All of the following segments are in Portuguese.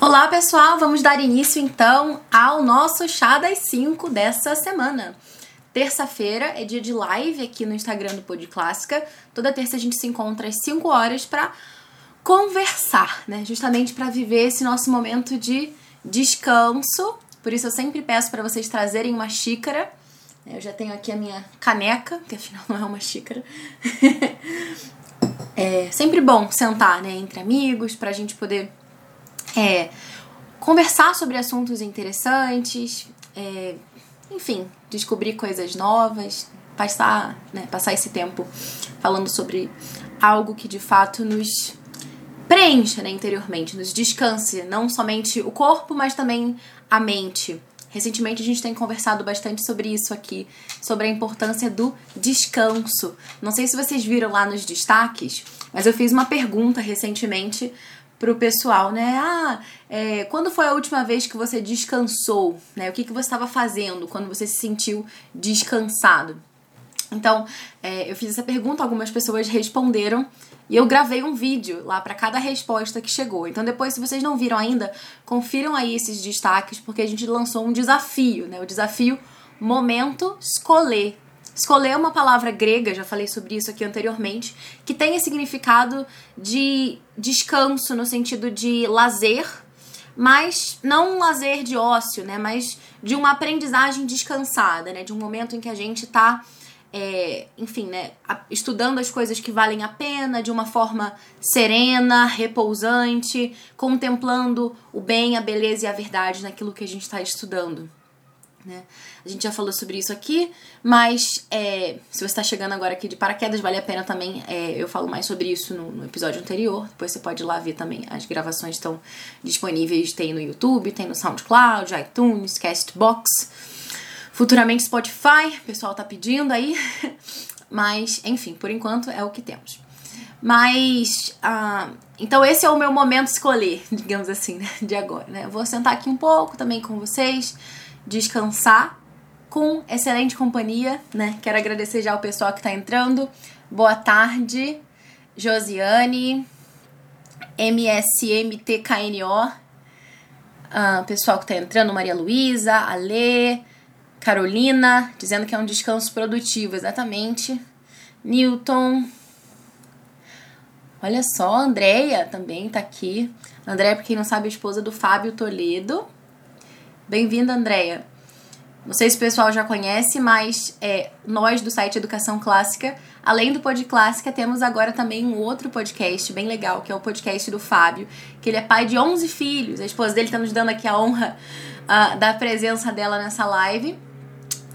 Olá pessoal, vamos dar início então ao nosso chá das 5 dessa semana. Terça-feira é dia de live aqui no Instagram do Pod Clássica. Toda terça a gente se encontra às 5 horas para conversar, né? Justamente para viver esse nosso momento de descanso. Por isso eu sempre peço para vocês trazerem uma xícara. Eu já tenho aqui a minha caneca, que afinal não é uma xícara. é sempre bom sentar, né, entre amigos, pra gente poder é, conversar sobre assuntos interessantes, é, enfim, descobrir coisas novas, passar, né, passar esse tempo falando sobre algo que de fato nos preencha né, interiormente, nos descanse, não somente o corpo, mas também a mente. Recentemente a gente tem conversado bastante sobre isso aqui, sobre a importância do descanso. Não sei se vocês viram lá nos destaques, mas eu fiz uma pergunta recentemente pro pessoal, né? Ah, é, quando foi a última vez que você descansou? Né? O que, que você estava fazendo quando você se sentiu descansado? Então, é, eu fiz essa pergunta, algumas pessoas responderam e eu gravei um vídeo lá para cada resposta que chegou. Então, depois, se vocês não viram ainda, confiram aí esses destaques, porque a gente lançou um desafio, né? O desafio Momento Escolher. Escolher uma palavra grega, já falei sobre isso aqui anteriormente, que esse significado de descanso no sentido de lazer, mas não um lazer de ócio, né? Mas de uma aprendizagem descansada, né? De um momento em que a gente tá, é, enfim, né? Estudando as coisas que valem a pena de uma forma serena, repousante, contemplando o bem, a beleza e a verdade naquilo que a gente está estudando. Né? A gente já falou sobre isso aqui, mas é, se você está chegando agora aqui de paraquedas, vale a pena também. É, eu falo mais sobre isso no, no, episódio anterior. Depois você pode ir lá ver também. As gravações estão disponíveis. Tem no YouTube, tem no SoundCloud, iTunes, Castbox. Futuramente Spotify. O pessoal tá pedindo aí. Mas, enfim, por enquanto é o que temos. Mas, ah, então esse é o meu momento escolher, digamos assim, né, de agora, né? Eu vou sentar aqui um pouco também com vocês descansar com excelente companhia, né? Quero agradecer já o pessoal que tá entrando. Boa tarde, Josiane, MSMTKNO, uh, pessoal que tá entrando, Maria Luísa, Alê, Carolina, dizendo que é um descanso produtivo, exatamente. Newton. Olha só, a Andrea também tá aqui. Andréia, pra quem não sabe, é esposa do Fábio Toledo. Bem-vinda, Andréia. Não sei se o pessoal já conhece, mas é, nós do site Educação Clássica, além do Pod Clássica, temos agora também um outro podcast bem legal, que é o podcast do Fábio, que ele é pai de 11 filhos. A esposa dele está nos dando aqui a honra uh, da presença dela nessa live.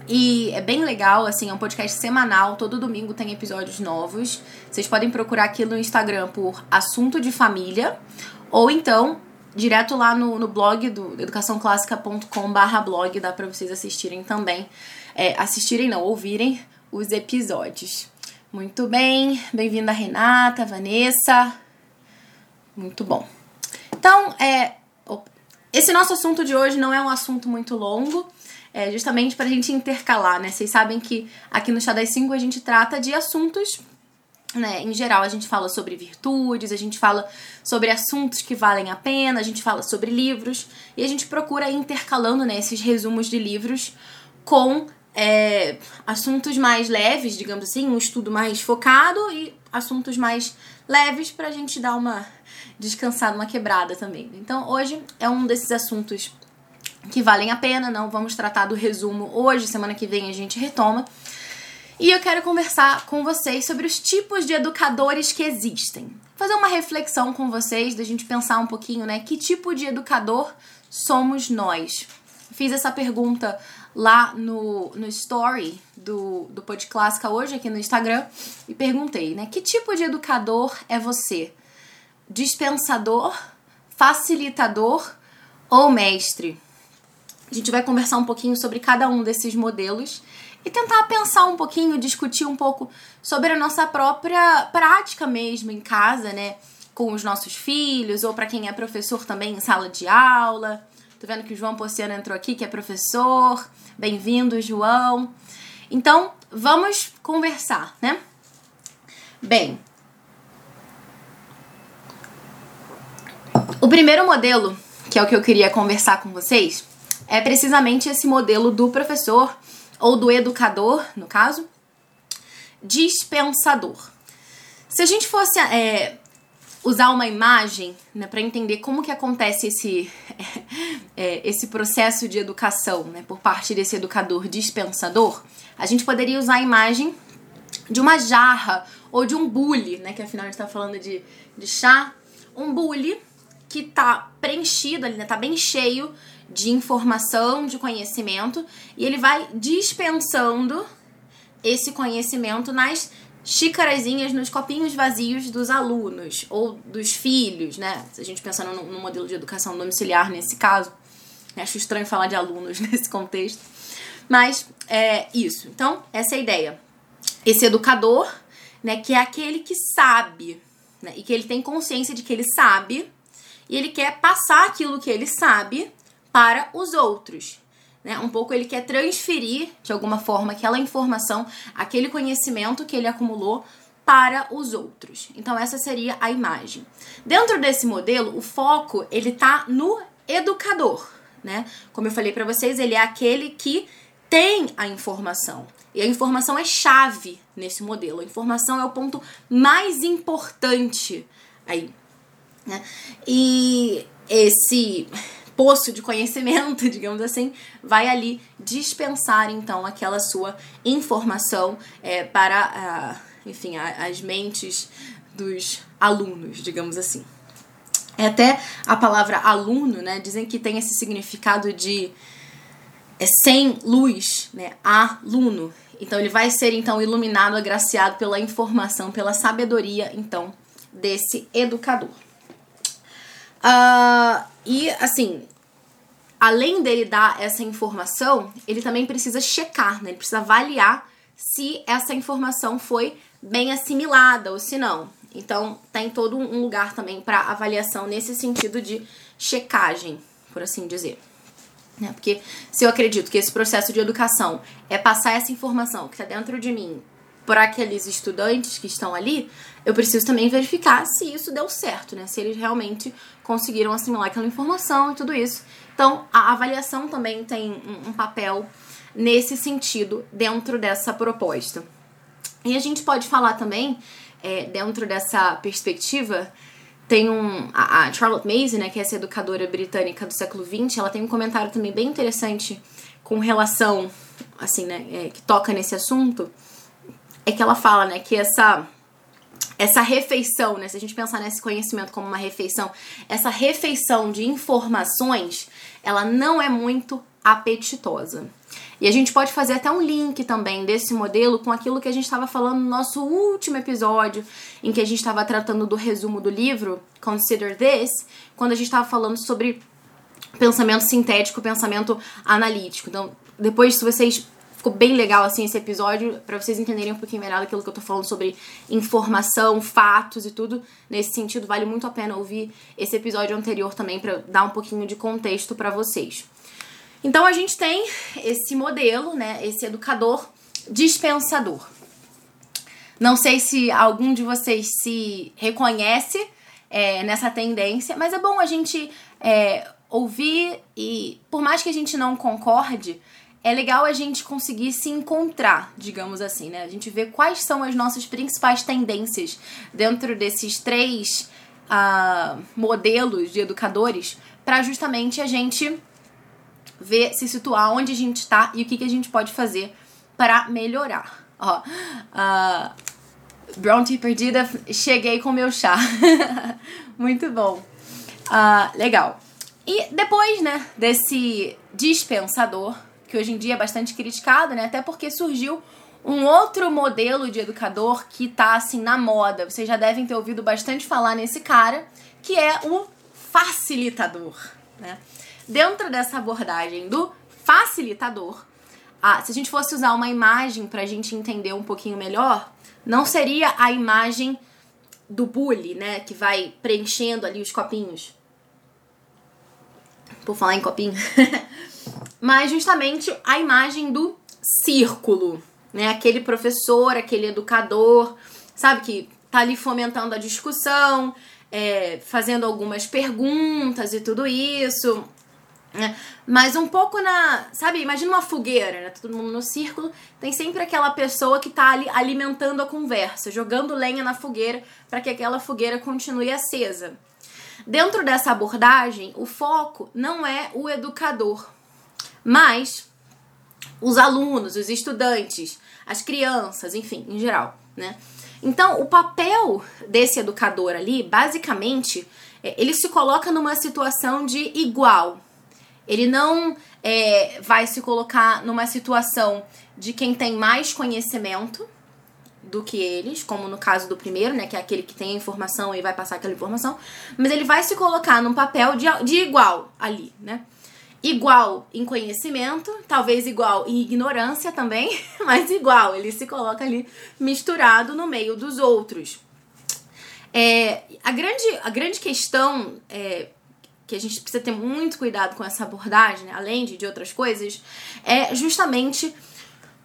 E é bem legal, assim, é um podcast semanal, todo domingo tem episódios novos. Vocês podem procurar aqui no Instagram por Assunto de Família, ou então direto lá no, no blog do educaçãoclássica.com/barra blog, dá para vocês assistirem também. É, assistirem, não, ouvirem os episódios. Muito bem, bem-vinda Renata, Vanessa. Muito bom. Então, é, esse nosso assunto de hoje não é um assunto muito longo, é justamente para a gente intercalar, né? Vocês sabem que aqui no Chá das 5 a gente trata de assuntos né? Em geral, a gente fala sobre virtudes, a gente fala sobre assuntos que valem a pena, a gente fala sobre livros e a gente procura intercalando né, esses resumos de livros com é, assuntos mais leves, digamos assim, um estudo mais focado e assuntos mais leves para a gente dar uma descansada, uma quebrada também. Então, hoje é um desses assuntos que valem a pena, não vamos tratar do resumo hoje, semana que vem a gente retoma. E eu quero conversar com vocês sobre os tipos de educadores que existem. Fazer uma reflexão com vocês, da gente pensar um pouquinho, né? Que tipo de educador somos nós? Fiz essa pergunta lá no, no story do, do Pod Clássica hoje, aqui no Instagram, e perguntei, né? Que tipo de educador é você? Dispensador, facilitador ou mestre? A gente vai conversar um pouquinho sobre cada um desses modelos e tentar pensar um pouquinho, discutir um pouco sobre a nossa própria prática mesmo em casa, né? Com os nossos filhos, ou para quem é professor também em sala de aula. Tô vendo que o João Pociano entrou aqui, que é professor. Bem-vindo, João. Então, vamos conversar, né? Bem, o primeiro modelo que é o que eu queria conversar com vocês, é precisamente esse modelo do professor ou do educador, no caso, dispensador. Se a gente fosse é, usar uma imagem né, para entender como que acontece esse, é, esse processo de educação né, por parte desse educador dispensador, a gente poderia usar a imagem de uma jarra ou de um bule, né, que afinal a gente está falando de, de chá, um bule que está preenchido ali, né, tá bem cheio de informação, de conhecimento, e ele vai dispensando esse conhecimento nas xícarazinhas nos copinhos vazios dos alunos ou dos filhos, né? Se a gente pensando no, no modelo de educação domiciliar nesse caso, acho estranho falar de alunos nesse contexto, mas é isso. Então, essa é a ideia. Esse educador, né, que é aquele que sabe, né, e que ele tem consciência de que ele sabe, e ele quer passar aquilo que ele sabe para os outros. Né? Um pouco ele quer transferir, de alguma forma, aquela informação, aquele conhecimento que ele acumulou para os outros. Então essa seria a imagem. Dentro desse modelo, o foco ele tá no educador, né? Como eu falei para vocês, ele é aquele que tem a informação. E a informação é chave nesse modelo. A informação é o ponto mais importante aí, né? E esse poço de conhecimento, digamos assim, vai ali dispensar então aquela sua informação é, para, uh, enfim, a, as mentes dos alunos, digamos assim. É até a palavra aluno, né? Dizem que tem esse significado de é, sem luz, né? Aluno. Então ele vai ser então iluminado, agraciado pela informação, pela sabedoria, então, desse educador. Uh, e assim, além dele dar essa informação, ele também precisa checar, né? Ele precisa avaliar se essa informação foi bem assimilada ou se não. Então, tem todo um lugar também para avaliação nesse sentido de checagem, por assim dizer. Né? Porque se eu acredito que esse processo de educação é passar essa informação que está dentro de mim para aqueles estudantes que estão ali, eu preciso também verificar se isso deu certo, né? Se eles realmente conseguiram assimilar aquela informação e tudo isso. Então, a avaliação também tem um, papel nesse sentido dentro dessa proposta. E a gente pode falar também, é, dentro dessa perspectiva, tem um. A, a Charlotte Mason, né, que é essa educadora britânica do século XX, ela tem um comentário também bem interessante com relação, assim, né, é, que toca nesse assunto é que ela fala, né, que essa essa refeição, né, se a gente pensar nesse conhecimento como uma refeição, essa refeição de informações, ela não é muito apetitosa. E a gente pode fazer até um link também desse modelo com aquilo que a gente estava falando no nosso último episódio, em que a gente estava tratando do resumo do livro Consider This, quando a gente estava falando sobre pensamento sintético, pensamento analítico. Então, depois, se vocês ficou bem legal assim esse episódio para vocês entenderem um pouquinho melhor daquilo que eu tô falando sobre informação, fatos e tudo. Nesse sentido, vale muito a pena ouvir esse episódio anterior também para dar um pouquinho de contexto para vocês. Então a gente tem esse modelo, né, esse educador dispensador. Não sei se algum de vocês se reconhece é, nessa tendência, mas é bom a gente é, ouvir e, por mais que a gente não concorde, é legal a gente conseguir se encontrar, digamos assim, né? A gente ver quais são as nossas principais tendências dentro desses três uh, modelos de educadores para justamente a gente ver, se situar onde a gente está e o que, que a gente pode fazer para melhorar. Ó, uh, Brown Tea Perdida, cheguei com meu chá. Muito bom. Uh, legal. E depois, né, desse dispensador, que hoje em dia é bastante criticado, né? Até porque surgiu um outro modelo de educador que tá assim na moda. Vocês já devem ter ouvido bastante falar nesse cara, que é o facilitador, né? Dentro dessa abordagem do facilitador, ah, se a gente fosse usar uma imagem para a gente entender um pouquinho melhor, não seria a imagem do bully, né, que vai preenchendo ali os copinhos. Por falar em copinho. mas justamente a imagem do círculo, né? Aquele professor, aquele educador, sabe, que tá ali fomentando a discussão, é, fazendo algumas perguntas e tudo isso. Né? Mas um pouco na. Sabe, imagina uma fogueira, né? Todo mundo no círculo. Tem sempre aquela pessoa que tá ali alimentando a conversa, jogando lenha na fogueira para que aquela fogueira continue acesa. Dentro dessa abordagem, o foco não é o educador, mas os alunos, os estudantes, as crianças, enfim, em geral, né? Então, o papel desse educador ali, basicamente, é, ele se coloca numa situação de igual. Ele não é, vai se colocar numa situação de quem tem mais conhecimento do que eles, como no caso do primeiro, né, que é aquele que tem a informação e vai passar aquela informação, mas ele vai se colocar num papel de, de igual ali, né? Igual em conhecimento, talvez igual em ignorância também, mas igual, ele se coloca ali misturado no meio dos outros. É, a, grande, a grande questão é, que a gente precisa ter muito cuidado com essa abordagem, né, além de, de outras coisas, é justamente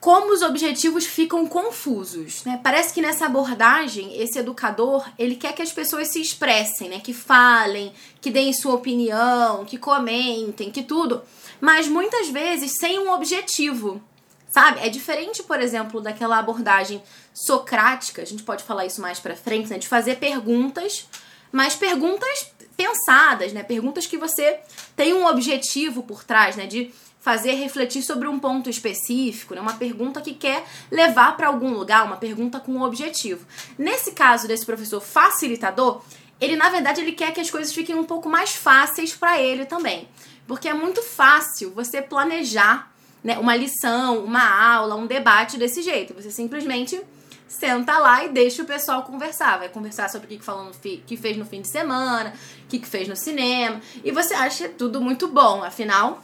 como os objetivos ficam confusos, né? Parece que nessa abordagem, esse educador, ele quer que as pessoas se expressem, né? Que falem, que deem sua opinião, que comentem, que tudo, mas muitas vezes sem um objetivo, sabe? É diferente, por exemplo, daquela abordagem socrática, a gente pode falar isso mais para frente, né? De fazer perguntas, mas perguntas pensadas, né? Perguntas que você tem um objetivo por trás, né? De fazer refletir sobre um ponto específico, né? uma pergunta que quer levar para algum lugar, uma pergunta com um objetivo. Nesse caso desse professor facilitador, ele na verdade ele quer que as coisas fiquem um pouco mais fáceis para ele também, porque é muito fácil você planejar né, uma lição, uma aula, um debate desse jeito. Você simplesmente senta lá e deixa o pessoal conversar. Vai conversar sobre o que, que, falou no fi, que fez no fim de semana, o que, que fez no cinema. E você acha tudo muito bom. Afinal,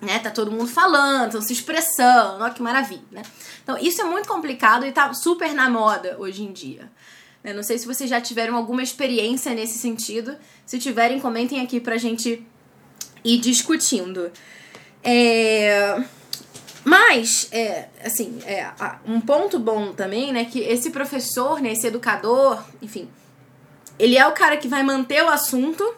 né? Tá todo mundo falando, estão se expressando, olha que maravilha, né? Então, isso é muito complicado e tá super na moda hoje em dia. Né? Não sei se vocês já tiveram alguma experiência nesse sentido. Se tiverem, comentem aqui pra gente ir discutindo. É... Mas, é, assim, é, um ponto bom também, né, que esse professor, né, esse educador, enfim, ele é o cara que vai manter o assunto,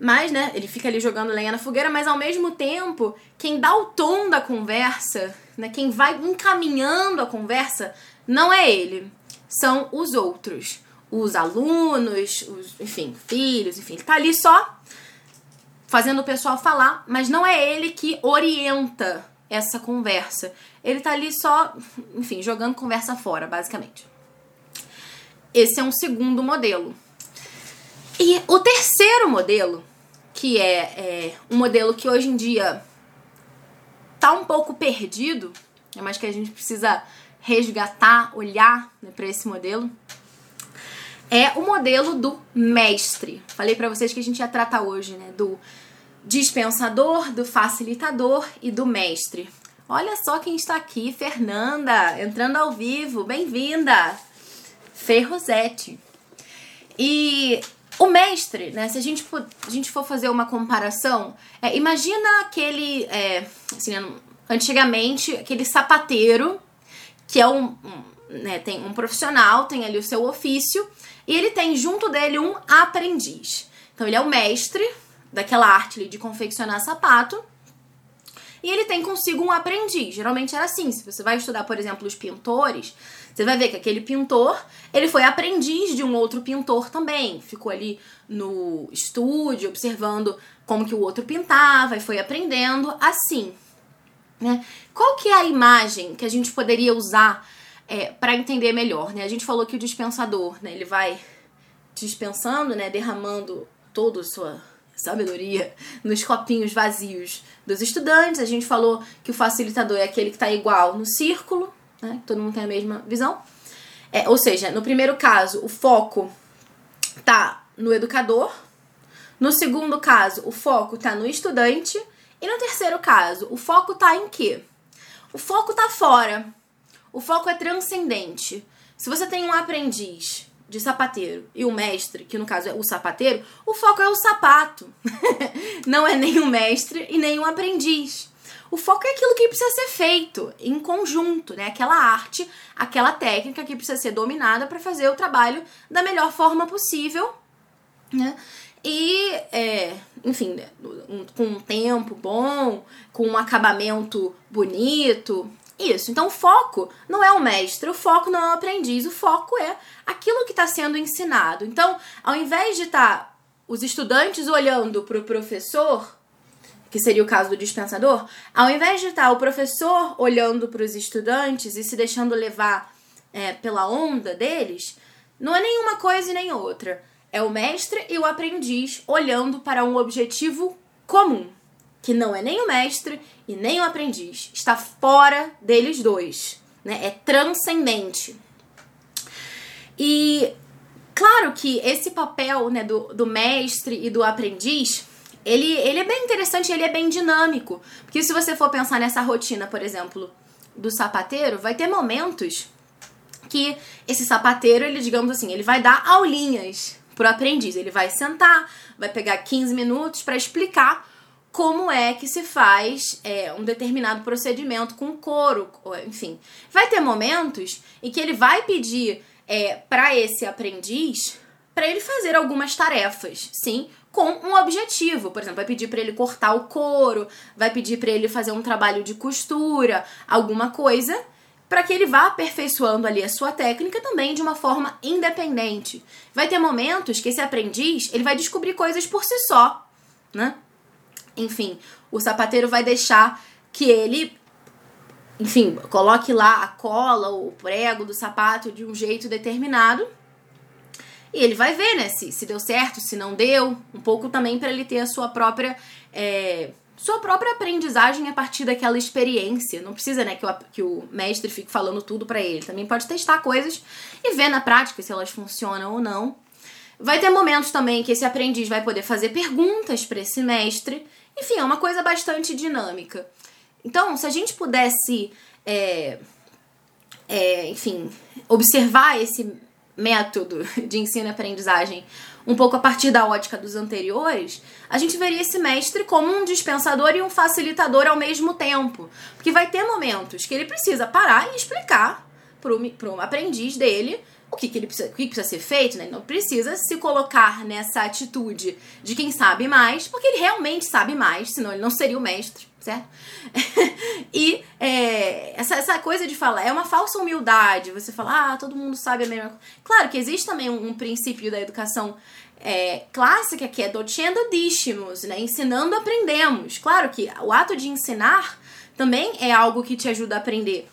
mas, né, ele fica ali jogando lenha na fogueira, mas ao mesmo tempo, quem dá o tom da conversa, né, quem vai encaminhando a conversa, não é ele, são os outros. Os alunos, os, enfim, filhos, enfim, ele tá ali só fazendo o pessoal falar, mas não é ele que orienta essa conversa. Ele tá ali só, enfim, jogando conversa fora, basicamente. Esse é um segundo modelo. E o terceiro modelo que é, é um modelo que hoje em dia tá um pouco perdido, é mas que a gente precisa resgatar, olhar né, para esse modelo, é o modelo do mestre. Falei para vocês que a gente ia tratar hoje, né, do dispensador, do facilitador e do mestre. Olha só quem está aqui, Fernanda, entrando ao vivo, bem-vinda! Fê Rosete. E o mestre, né? Se a gente for, a gente for fazer uma comparação, é, imagina aquele, é, assim, antigamente, aquele sapateiro que é um, um né, tem um profissional, tem ali o seu ofício e ele tem junto dele um aprendiz. Então ele é o mestre daquela arte de confeccionar sapato e ele tem consigo um aprendiz. Geralmente era assim. Se você vai estudar, por exemplo, os pintores, você vai ver que aquele pintor, ele foi aprendiz de um outro pintor também. Ficou ali no estúdio observando como que o outro pintava e foi aprendendo assim. Né? Qual que é a imagem que a gente poderia usar é, para entender melhor? Né? A gente falou que o dispensador, né, ele vai dispensando, né, derramando toda a sua sabedoria nos copinhos vazios dos estudantes. A gente falou que o facilitador é aquele que está igual no círculo, né? Todo mundo tem a mesma visão. É, ou seja, no primeiro caso, o foco tá no educador. No segundo caso, o foco tá no estudante. E no terceiro caso, o foco tá em quê? O foco tá fora. O foco é transcendente. Se você tem um aprendiz de sapateiro e o mestre, que no caso é o sapateiro, o foco é o sapato. Não é nem o mestre e nem o aprendiz. O foco é aquilo que precisa ser feito em conjunto, né? Aquela arte, aquela técnica que precisa ser dominada para fazer o trabalho da melhor forma possível né? E, é, enfim, com um tempo bom, com um acabamento bonito. Isso. Então, o foco não é o mestre, o foco não é o aprendiz, o foco é aquilo que está sendo ensinado. Então, ao invés de estar tá os estudantes olhando para o professor, que seria o caso do dispensador, ao invés de estar tá o professor olhando para os estudantes e se deixando levar é, pela onda deles, não é nenhuma coisa e nem outra. É o mestre e o aprendiz olhando para um objetivo comum, que não é nem o mestre e nem o aprendiz, está fora deles dois, né? É transcendente. E claro que esse papel né, do, do mestre e do aprendiz ele, ele é bem interessante, ele é bem dinâmico. Porque se você for pensar nessa rotina, por exemplo, do sapateiro, vai ter momentos que esse sapateiro, ele, digamos assim, ele vai dar aulinhas pro aprendiz. Ele vai sentar, vai pegar 15 minutos para explicar como é que se faz é, um determinado procedimento com couro, enfim. Vai ter momentos em que ele vai pedir é, para esse aprendiz para ele fazer algumas tarefas, sim, com um objetivo. Por exemplo, vai pedir para ele cortar o couro, vai pedir para ele fazer um trabalho de costura, alguma coisa, para que ele vá aperfeiçoando ali a sua técnica também de uma forma independente. Vai ter momentos que esse aprendiz, ele vai descobrir coisas por si só, né? Enfim, o sapateiro vai deixar que ele enfim, coloque lá a cola, o prego do sapato de um jeito determinado e ele vai ver, né, se, se deu certo, se não deu, um pouco também para ele ter a sua própria é, sua própria aprendizagem a partir daquela experiência. Não precisa, né, que o, que o mestre fique falando tudo para ele. Também pode testar coisas e ver na prática se elas funcionam ou não. Vai ter momentos também que esse aprendiz vai poder fazer perguntas para esse mestre. Enfim, é uma coisa bastante dinâmica. Então, se a gente pudesse, é, é, enfim, observar esse método de ensino e aprendizagem um pouco a partir da ótica dos anteriores, a gente veria esse mestre como um dispensador e um facilitador ao mesmo tempo. Porque vai ter momentos que ele precisa parar e explicar para o aprendiz dele o que, que ele precisa, o que, precisa ser feito, né? Ele não precisa se colocar nessa atitude de quem sabe mais, porque ele realmente sabe mais, senão ele não seria o mestre certo? e é, essa, essa coisa de falar é uma falsa humildade. Você fala, ah, todo mundo sabe a mesma coisa. Claro que existe também um, um princípio da educação é, clássica que é docendo discimus, né? Ensinando aprendemos. Claro que o ato de ensinar também é algo que te ajuda a aprender.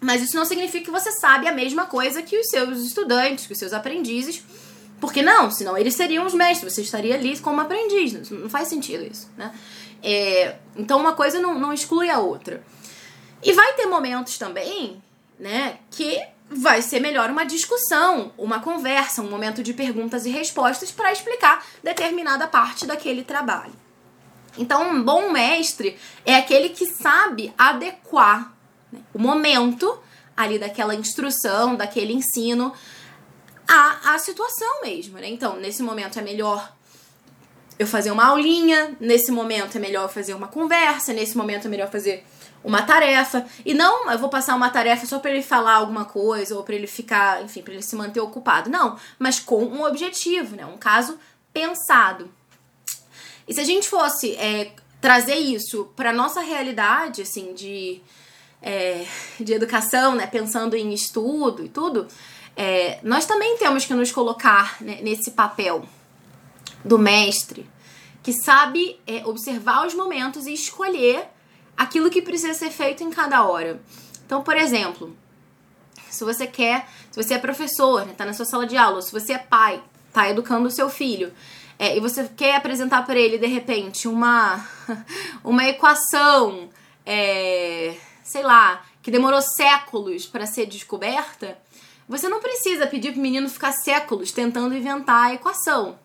Mas isso não significa que você sabe a mesma coisa que os seus estudantes, que os seus aprendizes. Porque não, senão eles seriam os mestres, você estaria ali como aprendiz. Não faz sentido isso, né? É, então uma coisa não, não exclui a outra. E vai ter momentos também, né, que vai ser melhor uma discussão, uma conversa, um momento de perguntas e respostas para explicar determinada parte daquele trabalho. Então, um bom mestre é aquele que sabe adequar né, o momento ali daquela instrução, daquele ensino à, à situação mesmo, né? Então, nesse momento é melhor eu fazer uma aulinha, nesse momento é melhor eu fazer uma conversa, nesse momento é melhor fazer uma tarefa. E não eu vou passar uma tarefa só para ele falar alguma coisa ou para ele ficar, enfim, para ele se manter ocupado. Não, mas com um objetivo, né? Um caso pensado. E se a gente fosse é, trazer isso para nossa realidade, assim, de, é, de educação, né? Pensando em estudo e tudo, é, nós também temos que nos colocar né, nesse papel do mestre, que sabe é, observar os momentos e escolher aquilo que precisa ser feito em cada hora. Então, por exemplo, se você quer, se você é professor, está na sua sala de aula, se você é pai, está educando o seu filho, é, e você quer apresentar para ele de repente uma uma equação, é, sei lá, que demorou séculos para ser descoberta, você não precisa pedir para o menino ficar séculos tentando inventar a equação.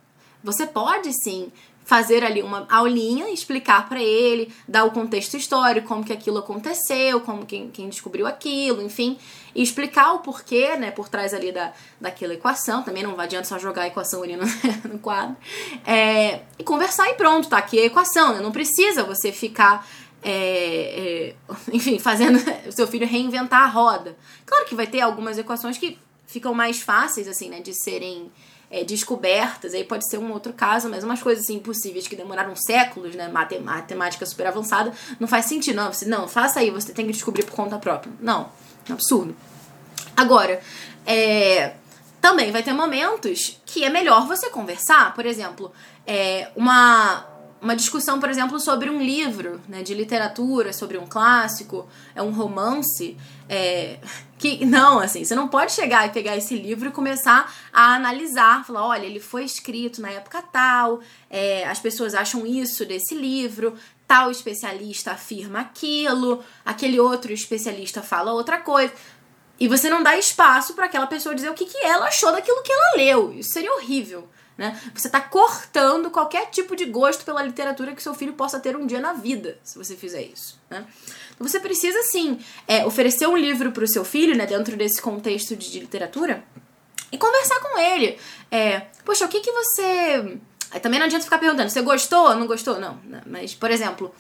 Você pode sim fazer ali uma aulinha, explicar para ele, dar o contexto histórico, como que aquilo aconteceu, como quem, quem descobriu aquilo, enfim, e explicar o porquê, né, por trás ali da, daquela equação, também não adianta só jogar a equação ali no, no quadro, é, e conversar e pronto, tá aqui a equação, né, não precisa você ficar, é, é, enfim, fazendo o seu filho reinventar a roda. Claro que vai ter algumas equações que ficam mais fáceis, assim, né, de serem é, descobertas, aí pode ser um outro caso, mas umas coisas assim, impossíveis que demoraram séculos, né? Matemática super avançada, não faz sentido. Não, você, não, faça aí, você tem que descobrir por conta própria. Não, é absurdo. Agora, é, também vai ter momentos que é melhor você conversar. Por exemplo, é, uma, uma discussão, por exemplo, sobre um livro né, de literatura, sobre um clássico, é um romance. É, que não, assim, você não pode chegar e pegar esse livro e começar a analisar, falar, olha, ele foi escrito na época tal, é, as pessoas acham isso desse livro, tal especialista afirma aquilo, aquele outro especialista fala outra coisa. E você não dá espaço para aquela pessoa dizer o que, que ela achou daquilo que ela leu. Isso seria horrível. Né? Você está cortando qualquer tipo de gosto pela literatura que seu filho possa ter um dia na vida, se você fizer isso. Né? Então você precisa, sim, é, oferecer um livro para o seu filho, né, dentro desse contexto de, de literatura, e conversar com ele. É, Poxa, o que, que você. Também não adianta ficar perguntando, você gostou ou não gostou? Não, né? mas, por exemplo,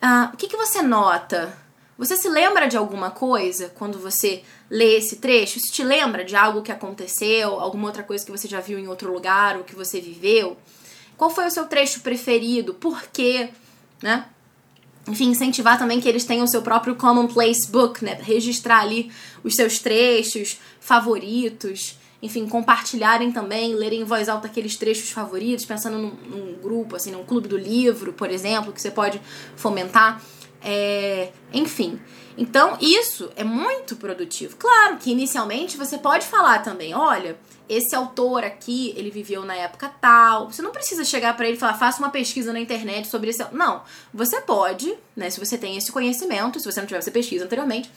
uh, o que, que você nota? Você se lembra de alguma coisa quando você lê esse trecho? Isso te lembra de algo que aconteceu, alguma outra coisa que você já viu em outro lugar ou que você viveu? Qual foi o seu trecho preferido? Por quê? Né? Enfim, incentivar também que eles tenham o seu próprio Commonplace Book, né? Registrar ali os seus trechos favoritos. Enfim, compartilharem também, lerem em voz alta aqueles trechos favoritos, pensando num, num grupo, assim, num clube do livro, por exemplo, que você pode fomentar. É, enfim. Então, isso é muito produtivo. Claro que inicialmente você pode falar também, olha, esse autor aqui, ele viveu na época tal. Você não precisa chegar para ele e falar, faça uma pesquisa na internet sobre esse. Não. Você pode, né, se você tem esse conhecimento, se você não tiver, você pesquisa anteriormente,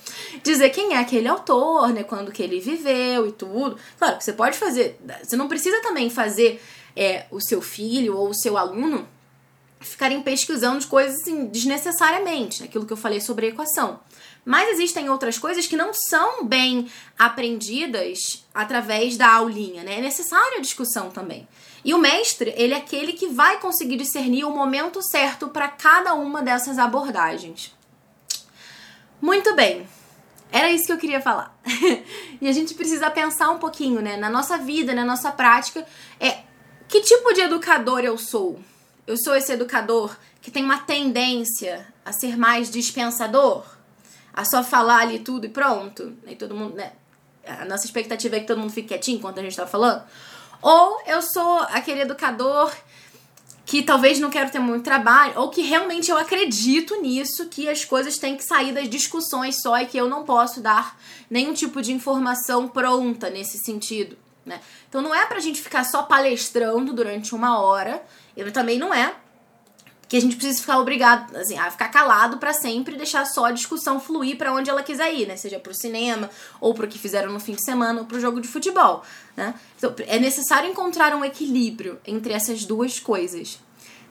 dizer quem é aquele autor, né, quando que ele viveu e tudo. Claro você pode fazer. Você não precisa também fazer é, o seu filho ou o seu aluno ficarem pesquisando coisas assim, desnecessariamente, aquilo que eu falei sobre a equação. Mas existem outras coisas que não são bem aprendidas através da aulinha, né? É necessária a discussão também. E o mestre, ele é aquele que vai conseguir discernir o momento certo para cada uma dessas abordagens. Muito bem. Era isso que eu queria falar. e a gente precisa pensar um pouquinho, né, na nossa vida, na nossa prática, é que tipo de educador eu sou? Eu sou esse educador que tem uma tendência a ser mais dispensador, a só falar ali tudo e pronto, e todo mundo, né? A nossa expectativa é que todo mundo fique quietinho enquanto a gente tá falando. Ou eu sou aquele educador que talvez não quero ter muito trabalho, ou que realmente eu acredito nisso, que as coisas têm que sair das discussões só e que eu não posso dar nenhum tipo de informação pronta nesse sentido. Né? Então não é pra gente ficar só palestrando durante uma hora ele também não é que a gente precisa ficar obrigado assim, a ficar calado para sempre e deixar só a discussão fluir para onde ela quiser ir, né? Seja pro cinema, ou pro que fizeram no fim de semana, ou pro jogo de futebol, né? Então, é necessário encontrar um equilíbrio entre essas duas coisas.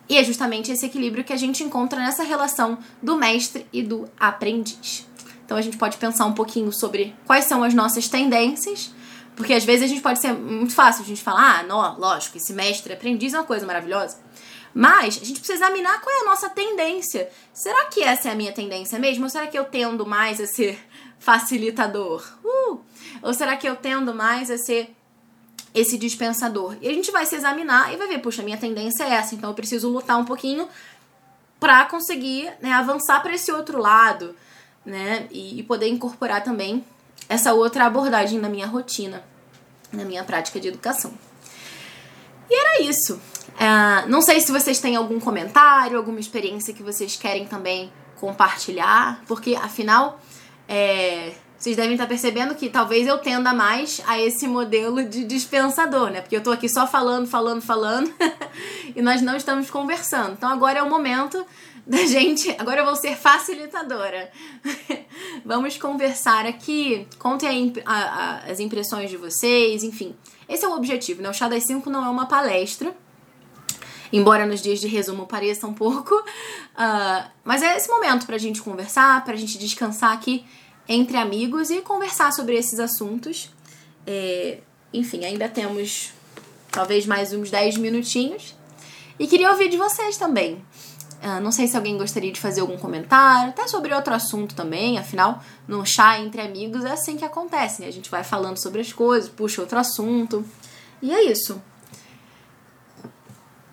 E é justamente esse equilíbrio que a gente encontra nessa relação do mestre e do aprendiz. Então a gente pode pensar um pouquinho sobre quais são as nossas tendências porque às vezes a gente pode ser muito fácil a gente falar, ah, não, lógico, esse mestre aprendiz é uma coisa maravilhosa. Mas a gente precisa examinar qual é a nossa tendência. Será que essa é a minha tendência mesmo? Ou será que eu tendo mais a ser facilitador? Uh! Ou será que eu tendo mais a ser esse dispensador? E a gente vai se examinar e vai ver, puxa, minha tendência é essa, então eu preciso lutar um pouquinho para conseguir né, avançar para esse outro lado, né? E, e poder incorporar também essa outra abordagem na minha rotina, na minha prática de educação. E era isso. Uh, não sei se vocês têm algum comentário, alguma experiência que vocês querem também compartilhar, porque afinal é, vocês devem estar percebendo que talvez eu tenda mais a esse modelo de dispensador, né? Porque eu tô aqui só falando, falando, falando e nós não estamos conversando. Então agora é o momento da gente. Agora eu vou ser facilitadora. Vamos conversar aqui. Contem a, a, as impressões de vocês, enfim. Esse é o objetivo, né? O Chá das 5 não é uma palestra. Embora nos dias de resumo pareça um pouco. Uh, mas é esse momento pra gente conversar, pra gente descansar aqui entre amigos e conversar sobre esses assuntos. É, enfim, ainda temos talvez mais uns 10 minutinhos. E queria ouvir de vocês também. Uh, não sei se alguém gostaria de fazer algum comentário, até sobre outro assunto também, afinal, no chá entre amigos é assim que acontece, né? A gente vai falando sobre as coisas, puxa outro assunto. E é isso.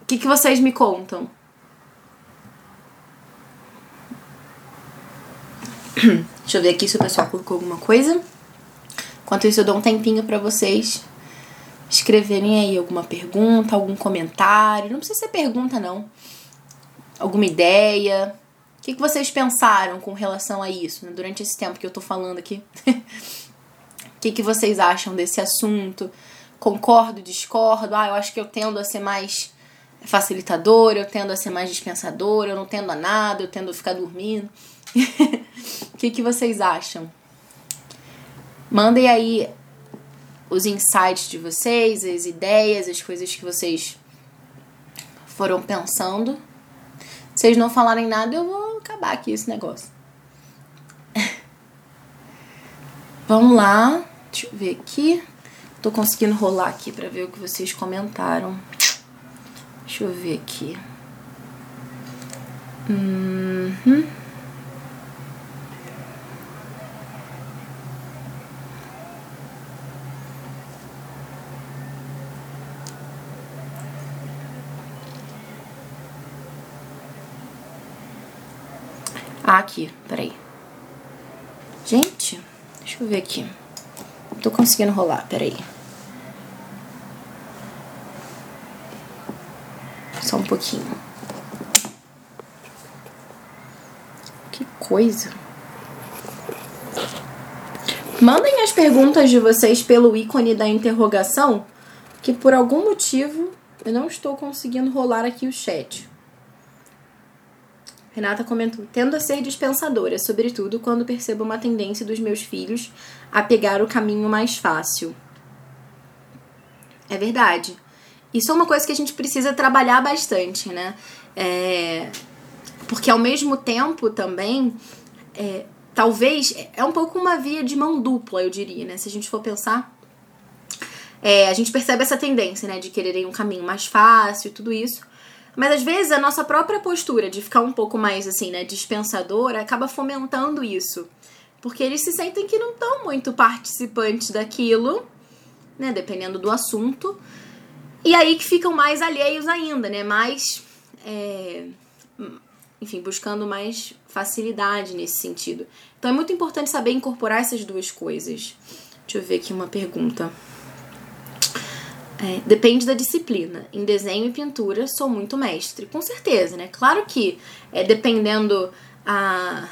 que, que vocês me contam? Deixa eu ver aqui se o pessoal colocou alguma coisa. Enquanto isso, eu dou um tempinho para vocês escreverem aí alguma pergunta, algum comentário. Não precisa ser pergunta, não. Alguma ideia. O que, que vocês pensaram com relação a isso, né? durante esse tempo que eu tô falando aqui? O que, que vocês acham desse assunto? Concordo, discordo? Ah, eu acho que eu tendo a ser mais facilitadora, eu tendo a ser mais dispensadora, eu não tendo a nada, eu tendo a ficar dormindo. O que, que vocês acham? Mandem aí os insights de vocês, as ideias, as coisas que vocês foram pensando. Vocês não falarem nada, eu vou acabar aqui esse negócio. Vamos lá. Deixa eu ver aqui. Tô conseguindo rolar aqui para ver o que vocês comentaram. Deixa eu ver aqui. Uhum. Ah, aqui, peraí. Gente, deixa eu ver aqui. Tô conseguindo rolar, peraí. Só um pouquinho. Que coisa. Mandem as perguntas de vocês pelo ícone da interrogação, que por algum motivo eu não estou conseguindo rolar aqui o chat. Renata comentou: tendo a ser dispensadora, sobretudo quando percebo uma tendência dos meus filhos a pegar o caminho mais fácil. É verdade. Isso é uma coisa que a gente precisa trabalhar bastante, né? É... Porque ao mesmo tempo também, é... talvez, é um pouco uma via de mão dupla, eu diria, né? Se a gente for pensar. É, a gente percebe essa tendência, né? De quererem um caminho mais fácil e tudo isso. Mas às vezes a nossa própria postura de ficar um pouco mais assim, né, dispensadora, acaba fomentando isso. Porque eles se sentem que não estão muito participantes daquilo, né, dependendo do assunto. E aí que ficam mais alheios ainda, né, mais. É, enfim, buscando mais facilidade nesse sentido. Então é muito importante saber incorporar essas duas coisas. Deixa eu ver aqui uma pergunta. É, depende da disciplina. Em desenho e pintura, sou muito mestre, com certeza, né? Claro que é, dependendo a.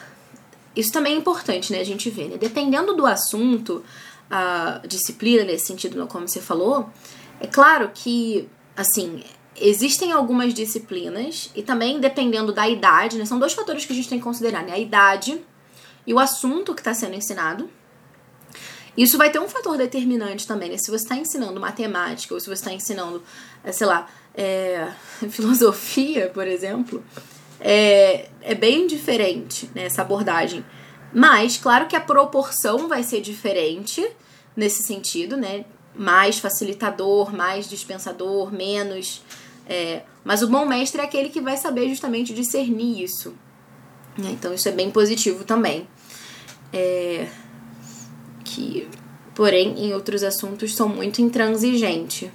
Isso também é importante, né? A gente ver, né? Dependendo do assunto, a disciplina nesse sentido, como você falou, é claro que, assim, existem algumas disciplinas e também dependendo da idade, né? São dois fatores que a gente tem que considerar, né? A idade e o assunto que está sendo ensinado. Isso vai ter um fator determinante também, né? Se você está ensinando matemática ou se você está ensinando, eh, sei lá, é, filosofia, por exemplo, é, é bem diferente né, essa abordagem. Mas, claro que a proporção vai ser diferente nesse sentido, né? Mais facilitador, mais dispensador, menos. É, mas o bom mestre é aquele que vai saber justamente discernir isso. Né? Então, isso é bem positivo também. É, que, porém, em outros assuntos são muito intransigente.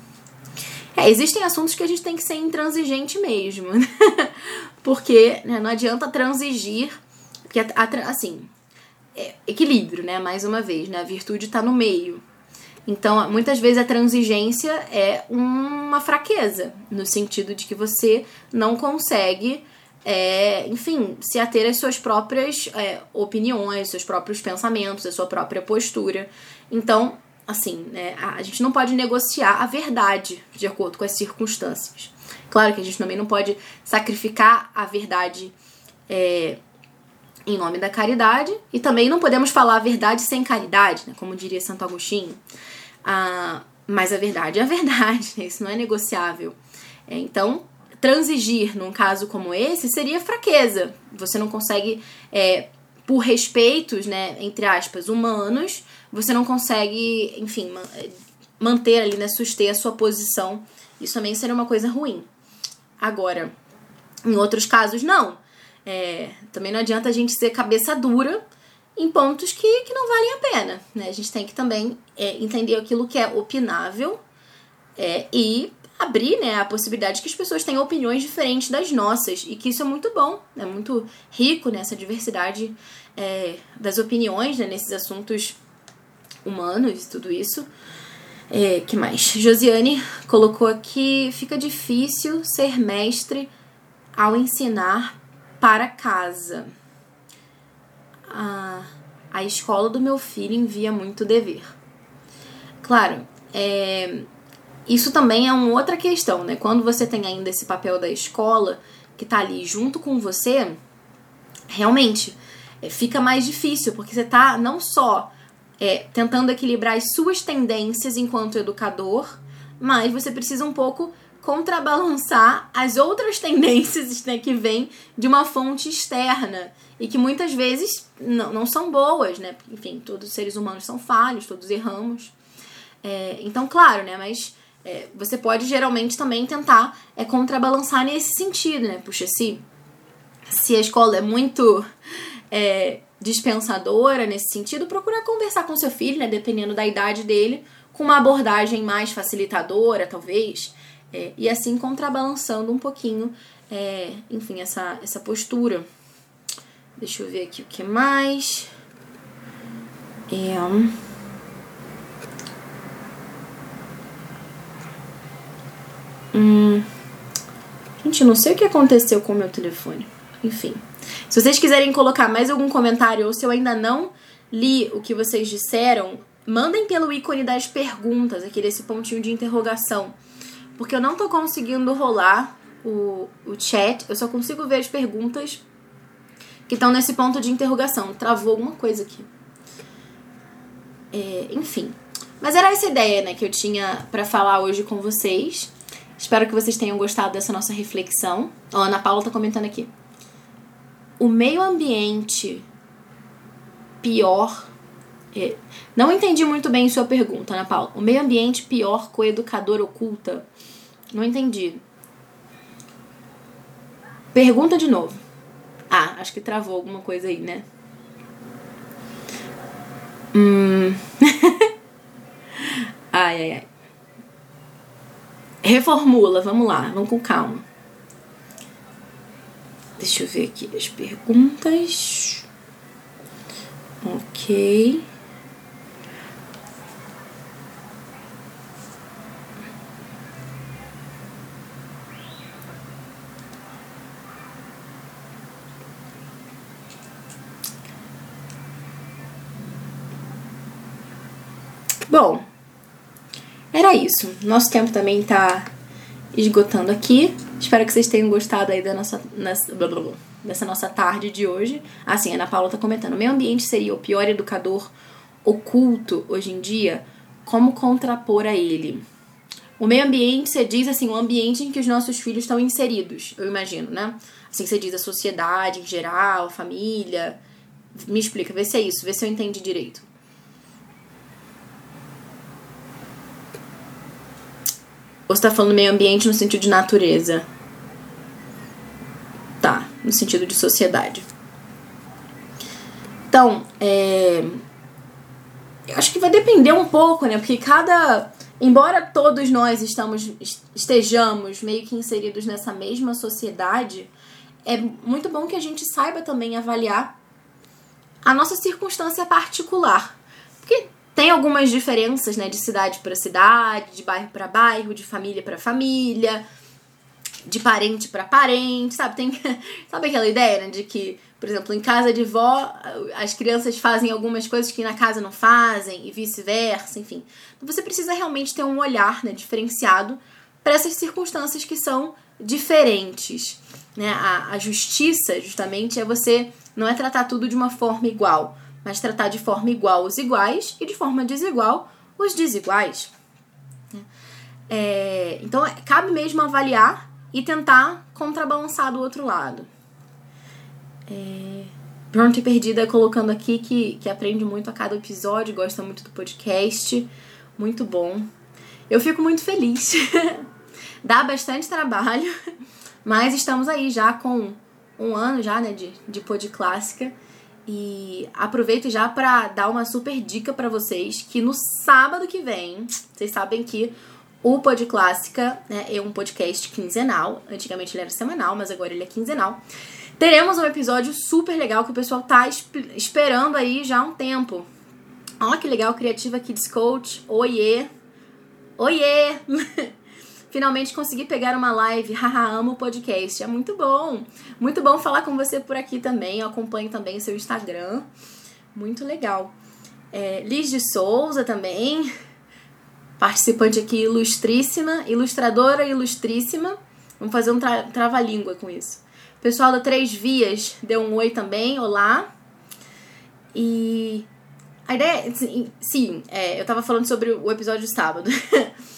É, existem assuntos que a gente tem que ser intransigente mesmo, né? porque né, não adianta transigir, porque a, a, assim, é, equilíbrio, né? Mais uma vez, né? A virtude está no meio. Então, muitas vezes a transigência é uma fraqueza, no sentido de que você não consegue é, enfim, se ater às suas próprias é, opiniões, seus próprios pensamentos, a sua própria postura. Então, assim, né, a gente não pode negociar a verdade de acordo com as circunstâncias. Claro que a gente também não pode sacrificar a verdade é, em nome da caridade e também não podemos falar a verdade sem caridade, né, como diria Santo Agostinho. Ah, mas a verdade é a verdade, né, isso não é negociável. É, então, transigir num caso como esse seria fraqueza. Você não consegue, é, por respeitos, né, entre aspas, humanos, você não consegue, enfim, manter ali, né, suster a sua posição. Isso também seria uma coisa ruim. Agora, em outros casos, não. É, também não adianta a gente ser cabeça dura em pontos que, que não valem a pena. Né? A gente tem que também é, entender aquilo que é opinável é, e abrir né, a possibilidade que as pessoas tenham opiniões diferentes das nossas e que isso é muito bom, é muito rico nessa diversidade é, das opiniões né, nesses assuntos humanos e tudo isso. É, que mais? Josiane colocou aqui: fica difícil ser mestre ao ensinar para casa. A, a escola do meu filho envia muito dever. Claro, é, isso também é uma outra questão, né? Quando você tem ainda esse papel da escola que tá ali junto com você, realmente é, fica mais difícil, porque você tá não só é, tentando equilibrar as suas tendências enquanto educador, mas você precisa um pouco contrabalançar as outras tendências né, que vêm de uma fonte externa e que muitas vezes não, não são boas, né? Enfim, todos os seres humanos são falhos, todos erramos. É, então, claro, né? Mas é, você pode geralmente também tentar é, contrabalançar nesse sentido, né? Puxa, se, se a escola é muito é, dispensadora nesse sentido, procura conversar com seu filho, né? Dependendo da idade dele, com uma abordagem mais facilitadora, talvez, é, e assim contrabalançando um pouquinho, é, enfim, essa, essa postura. Deixa eu ver aqui o que mais. É. Hum. Gente, não sei o que aconteceu com o meu telefone. Enfim. Se vocês quiserem colocar mais algum comentário ou se eu ainda não li o que vocês disseram, mandem pelo ícone das perguntas, aqui desse pontinho de interrogação. Porque eu não tô conseguindo rolar o, o chat, eu só consigo ver as perguntas que estão nesse ponto de interrogação. Travou alguma coisa aqui. É, enfim. Mas era essa ideia, né, que eu tinha para falar hoje com vocês. Espero que vocês tenham gostado dessa nossa reflexão. A Ana Paula tá comentando aqui. O meio ambiente pior. É, não entendi muito bem sua pergunta, Ana Paula. O meio ambiente pior coeducador oculta. Não entendi. Pergunta de novo. Ah, acho que travou alguma coisa aí, né? Hum. ai, ai, ai. Reformula, vamos lá, vamos com calma. Deixa eu ver aqui as perguntas. Ok. Bom, era isso. Nosso tempo também tá esgotando aqui. Espero que vocês tenham gostado aí da nossa, nessa, dessa nossa tarde de hoje. Assim, a Ana Paula tá comentando: meio ambiente seria o pior educador oculto hoje em dia? Como contrapor a ele? O meio ambiente, você diz assim, o ambiente em que os nossos filhos estão inseridos, eu imagino, né? Assim, você diz a sociedade em geral, família. Me explica, vê se é isso, vê se eu entendi direito. Ou você tá falando meio ambiente no sentido de natureza? Tá, no sentido de sociedade. Então, é... eu acho que vai depender um pouco, né? Porque cada. Embora todos nós estamos, estejamos meio que inseridos nessa mesma sociedade, é muito bom que a gente saiba também avaliar a nossa circunstância particular. Tem algumas diferenças, né, de cidade para cidade, de bairro para bairro, de família para família, de parente para parente, sabe? Tem sabe aquela ideia, né, de que, por exemplo, em casa de vó, as crianças fazem algumas coisas que na casa não fazem e vice-versa, enfim. Então você precisa realmente ter um olhar, né, diferenciado para essas circunstâncias que são diferentes, né? A, a justiça, justamente, é você não é tratar tudo de uma forma igual mas tratar de forma igual os iguais e de forma desigual os desiguais. É, então, cabe mesmo avaliar e tentar contrabalançar do outro lado. É, Pronto e Perdida colocando aqui que, que aprende muito a cada episódio, gosta muito do podcast. Muito bom. Eu fico muito feliz. Dá bastante trabalho, mas estamos aí já com um ano já, né, de, de pod clássica. E aproveito já para dar uma super dica para vocês que no sábado que vem, vocês sabem que o Pod Clássica né, é um podcast quinzenal. Antigamente ele era semanal, mas agora ele é quinzenal. Teremos um episódio super legal que o pessoal tá esperando aí já há um tempo. Olha que legal, Criativa Kids Coach. Oiê! Oiê! Finalmente consegui pegar uma live. Haha, amo o podcast. É muito bom. Muito bom falar com você por aqui também. Eu acompanho também o seu Instagram. Muito legal. É, Liz de Souza também. Participante aqui ilustríssima. Ilustradora ilustríssima. Vamos fazer um tra trava-língua com isso. Pessoal da Três Vias deu um oi também. Olá. E a ideia, sim, sim é, eu tava falando sobre o episódio de sábado.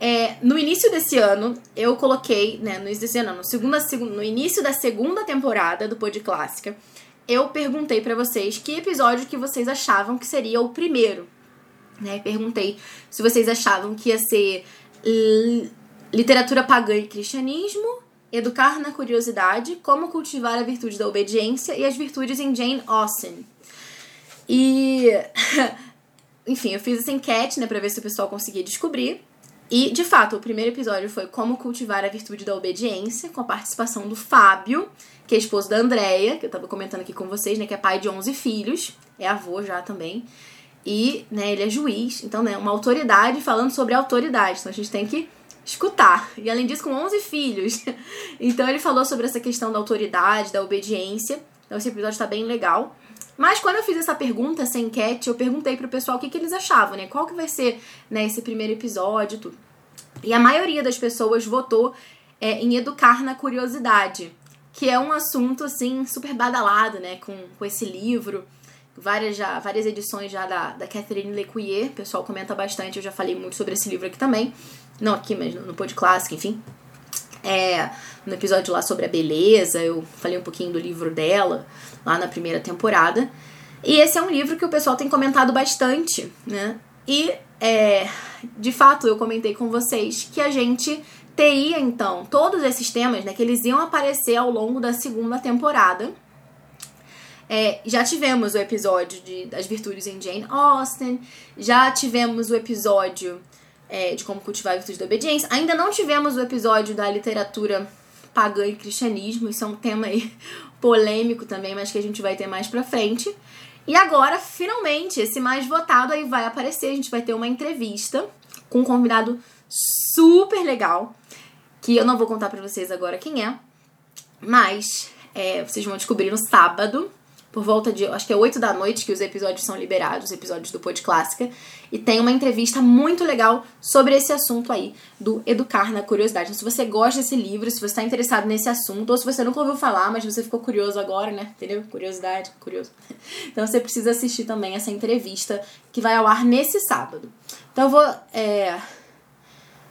É, no início desse ano, eu coloquei, né, no início desse ano, no, segunda, no início da segunda temporada do Pod Clássica, eu perguntei para vocês que episódio que vocês achavam que seria o primeiro. Né? Perguntei se vocês achavam que ia ser literatura pagã e cristianismo, educar na curiosidade, como cultivar a virtude da obediência e as virtudes em Jane Austen. E, enfim, eu fiz essa enquete, né, pra ver se o pessoal conseguia descobrir. E, de fato, o primeiro episódio foi Como Cultivar a Virtude da Obediência, com a participação do Fábio, que é esposo da Andrea, que eu tava comentando aqui com vocês, né, que é pai de 11 filhos, é avô já também. E, né, ele é juiz, então, né, uma autoridade falando sobre autoridade. Então a gente tem que escutar. E além disso, com 11 filhos. Então ele falou sobre essa questão da autoridade, da obediência. Então esse episódio tá bem legal. Mas quando eu fiz essa pergunta, essa enquete, eu perguntei pro pessoal o que, que eles achavam, né? Qual que vai ser né, esse primeiro episódio tudo. E a maioria das pessoas votou é, em educar na curiosidade, que é um assunto, assim, super badalado, né? Com, com esse livro, várias, já, várias edições já da, da Catherine Lecuyer, o pessoal comenta bastante, eu já falei muito sobre esse livro aqui também. Não aqui, mas no Pod Clássico, enfim. É, no episódio lá sobre a beleza, eu falei um pouquinho do livro dela, lá na primeira temporada. E esse é um livro que o pessoal tem comentado bastante, né? E, é, de fato, eu comentei com vocês que a gente teria, então, todos esses temas, né, que eles iam aparecer ao longo da segunda temporada. É, já tivemos o episódio de, das virtudes em Jane Austen, já tivemos o episódio é, de como cultivar a virtude da obediência. Ainda não tivemos o episódio da literatura pagã e cristianismo, isso é um tema aí polêmico também, mas que a gente vai ter mais pra frente. E agora, finalmente, esse mais votado aí vai aparecer. A gente vai ter uma entrevista com um convidado super legal, que eu não vou contar pra vocês agora quem é, mas é, vocês vão descobrir no sábado por volta de, acho que é 8 da noite que os episódios são liberados, os episódios do Pod Clássica, e tem uma entrevista muito legal sobre esse assunto aí do educar na curiosidade. Então, se você gosta desse livro, se você está interessado nesse assunto, ou se você nunca ouviu falar, mas você ficou curioso agora, né? Entendeu? Curiosidade, curioso. Então você precisa assistir também essa entrevista que vai ao ar nesse sábado. Então eu vou. É...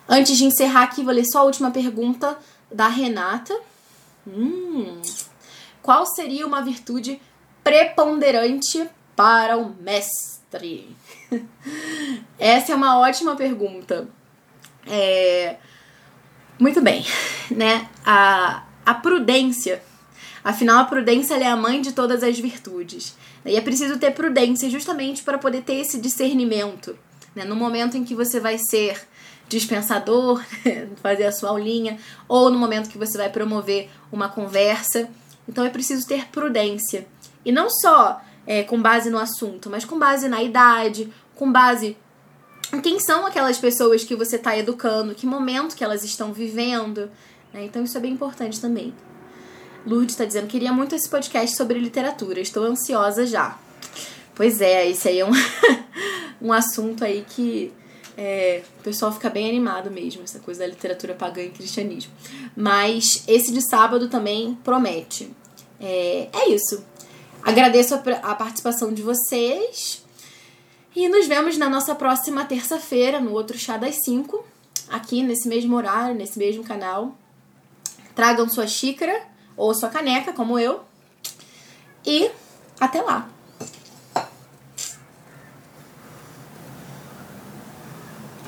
Antes de encerrar aqui, vou ler só a última pergunta da Renata. Hum, qual seria uma virtude preponderante para o mestre? Essa é uma ótima pergunta. É... Muito bem, né? A, a prudência. Afinal, a prudência é a mãe de todas as virtudes. E é preciso ter prudência justamente para poder ter esse discernimento. Né? No momento em que você vai ser dispensador, fazer a sua aulinha, ou no momento que você vai promover uma conversa. Então é preciso ter prudência. E não só é, com base no assunto, mas com base na idade, com base em quem são aquelas pessoas que você está educando, que momento que elas estão vivendo. Né? Então isso é bem importante também. Lourdes está dizendo, queria muito esse podcast sobre literatura, estou ansiosa já. Pois é, esse aí é um, um assunto aí que é, o pessoal fica bem animado mesmo, essa coisa da literatura pagã e cristianismo. Mas esse de sábado também promete. É, é isso. Agradeço a, a participação de vocês. E nos vemos na nossa próxima terça-feira, no outro Chá das 5, aqui nesse mesmo horário, nesse mesmo canal. Tragam sua xícara ou sua caneca, como eu. E até lá!